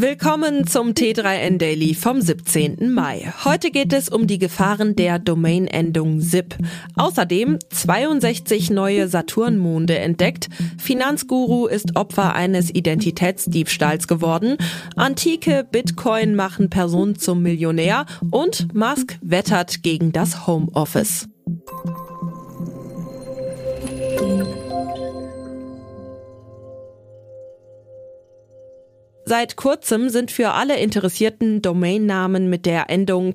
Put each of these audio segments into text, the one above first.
Willkommen zum T3N Daily vom 17. Mai. Heute geht es um die Gefahren der Domain-Endung SIP. Außerdem 62 neue Saturnmonde entdeckt, Finanzguru ist Opfer eines Identitätsdiebstahls geworden, antike Bitcoin machen Personen zum Millionär und Musk wettert gegen das Homeoffice. Seit kurzem sind für alle Interessierten Domainnamen mit der Endung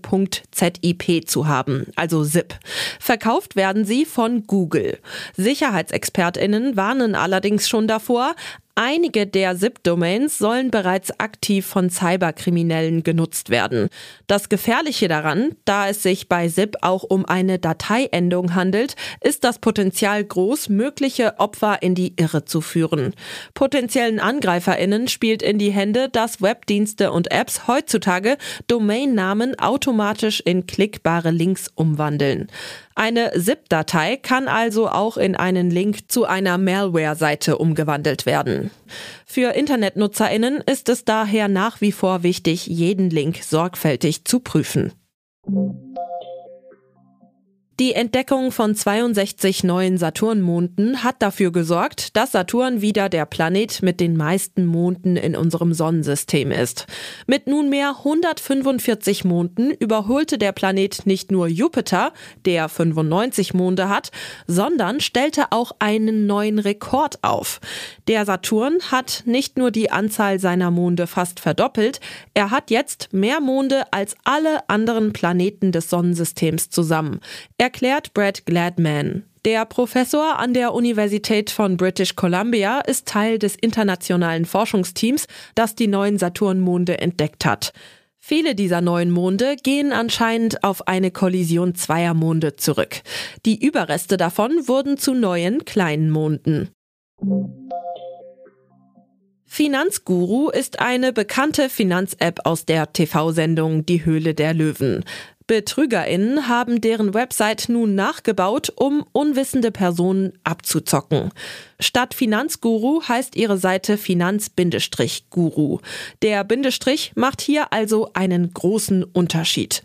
.zip zu haben, also ZIP. Verkauft werden sie von Google. Sicherheitsexpertinnen warnen allerdings schon davor, Einige der SIP-Domains sollen bereits aktiv von Cyberkriminellen genutzt werden. Das Gefährliche daran, da es sich bei SIP auch um eine Dateiendung handelt, ist das Potenzial groß, mögliche Opfer in die Irre zu führen. Potenziellen AngreiferInnen spielt in die Hände, dass Webdienste und Apps heutzutage Domainnamen automatisch in klickbare Links umwandeln. Eine ZIP-Datei kann also auch in einen Link zu einer Malware-Seite umgewandelt werden. Für Internetnutzerinnen ist es daher nach wie vor wichtig, jeden Link sorgfältig zu prüfen. Die Entdeckung von 62 neuen Saturnmonden hat dafür gesorgt, dass Saturn wieder der Planet mit den meisten Monden in unserem Sonnensystem ist. Mit nunmehr 145 Monden überholte der Planet nicht nur Jupiter, der 95 Monde hat, sondern stellte auch einen neuen Rekord auf. Der Saturn hat nicht nur die Anzahl seiner Monde fast verdoppelt, er hat jetzt mehr Monde als alle anderen Planeten des Sonnensystems zusammen erklärt Brad Gladman. Der Professor an der Universität von British Columbia ist Teil des internationalen Forschungsteams, das die neuen Saturnmonde entdeckt hat. Viele dieser neuen Monde gehen anscheinend auf eine Kollision zweier Monde zurück. Die Überreste davon wurden zu neuen kleinen Monden. Finanzguru ist eine bekannte Finanz-App aus der TV-Sendung Die Höhle der Löwen. BetrügerInnen haben deren Website nun nachgebaut, um unwissende Personen abzuzocken. Statt Finanzguru heißt ihre Seite Finanz-Guru. Der Bindestrich macht hier also einen großen Unterschied.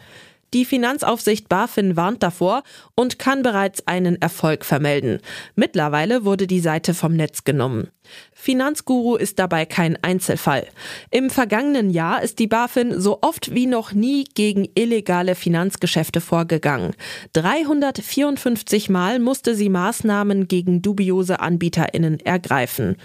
Die Finanzaufsicht BaFin warnt davor und kann bereits einen Erfolg vermelden. Mittlerweile wurde die Seite vom Netz genommen. Finanzguru ist dabei kein Einzelfall. Im vergangenen Jahr ist die BaFin so oft wie noch nie gegen illegale Finanzgeschäfte vorgegangen. 354 Mal musste sie Maßnahmen gegen dubiose AnbieterInnen ergreifen.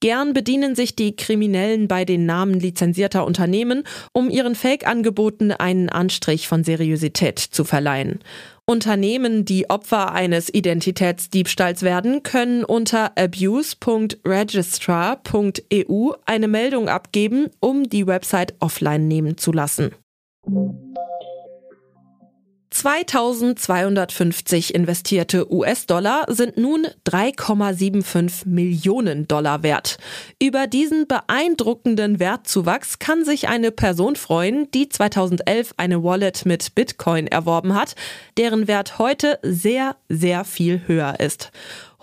Gern bedienen sich die Kriminellen bei den Namen lizenzierter Unternehmen, um ihren Fake-Angeboten einen Anstrich von Seriosität zu verleihen. Unternehmen, die Opfer eines Identitätsdiebstahls werden, können unter abuse.registrar.eu eine Meldung abgeben, um die Website offline nehmen zu lassen. 2250 investierte US-Dollar sind nun 3,75 Millionen Dollar wert. Über diesen beeindruckenden Wertzuwachs kann sich eine Person freuen, die 2011 eine Wallet mit Bitcoin erworben hat, deren Wert heute sehr, sehr viel höher ist.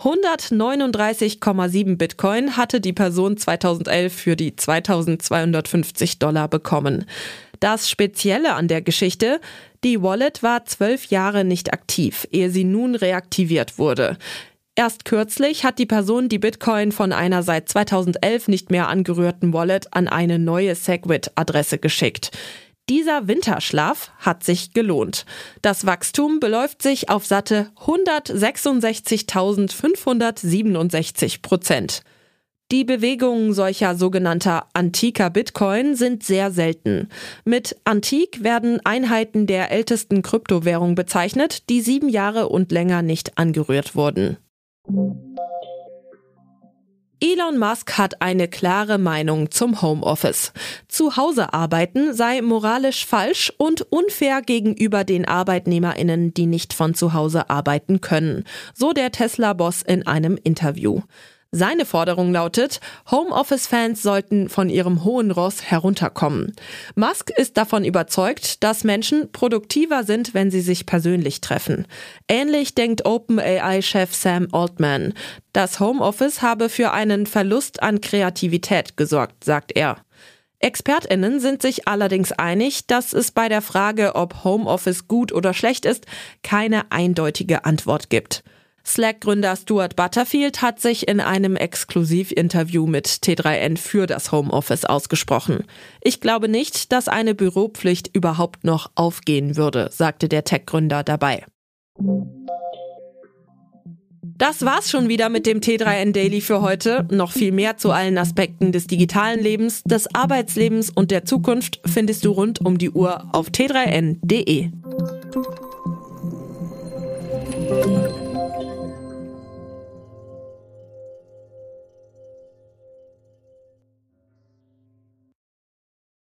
139,7 Bitcoin hatte die Person 2011 für die 2250 Dollar bekommen. Das Spezielle an der Geschichte, die Wallet war zwölf Jahre nicht aktiv, ehe sie nun reaktiviert wurde. Erst kürzlich hat die Person die Bitcoin von einer seit 2011 nicht mehr angerührten Wallet an eine neue Segwit-Adresse geschickt. Dieser Winterschlaf hat sich gelohnt. Das Wachstum beläuft sich auf satte 166.567 Prozent. Die Bewegungen solcher sogenannter antiker Bitcoin sind sehr selten. Mit antik werden Einheiten der ältesten Kryptowährung bezeichnet, die sieben Jahre und länger nicht angerührt wurden. Elon Musk hat eine klare Meinung zum Homeoffice. Zu Hause arbeiten sei moralisch falsch und unfair gegenüber den Arbeitnehmerinnen, die nicht von zu Hause arbeiten können, so der Tesla-Boss in einem Interview. Seine Forderung lautet, Homeoffice-Fans sollten von ihrem hohen Ross herunterkommen. Musk ist davon überzeugt, dass Menschen produktiver sind, wenn sie sich persönlich treffen. Ähnlich denkt OpenAI-Chef Sam Altman. Das Homeoffice habe für einen Verlust an Kreativität gesorgt, sagt er. Expertinnen sind sich allerdings einig, dass es bei der Frage, ob Homeoffice gut oder schlecht ist, keine eindeutige Antwort gibt. Slack-Gründer Stuart Butterfield hat sich in einem Exklusivinterview mit T3N für das Homeoffice ausgesprochen. Ich glaube nicht, dass eine Büropflicht überhaupt noch aufgehen würde, sagte der Tech-Gründer dabei. Das war's schon wieder mit dem T3N Daily für heute. Noch viel mehr zu allen Aspekten des digitalen Lebens, des Arbeitslebens und der Zukunft findest du rund um die Uhr auf t3n.de.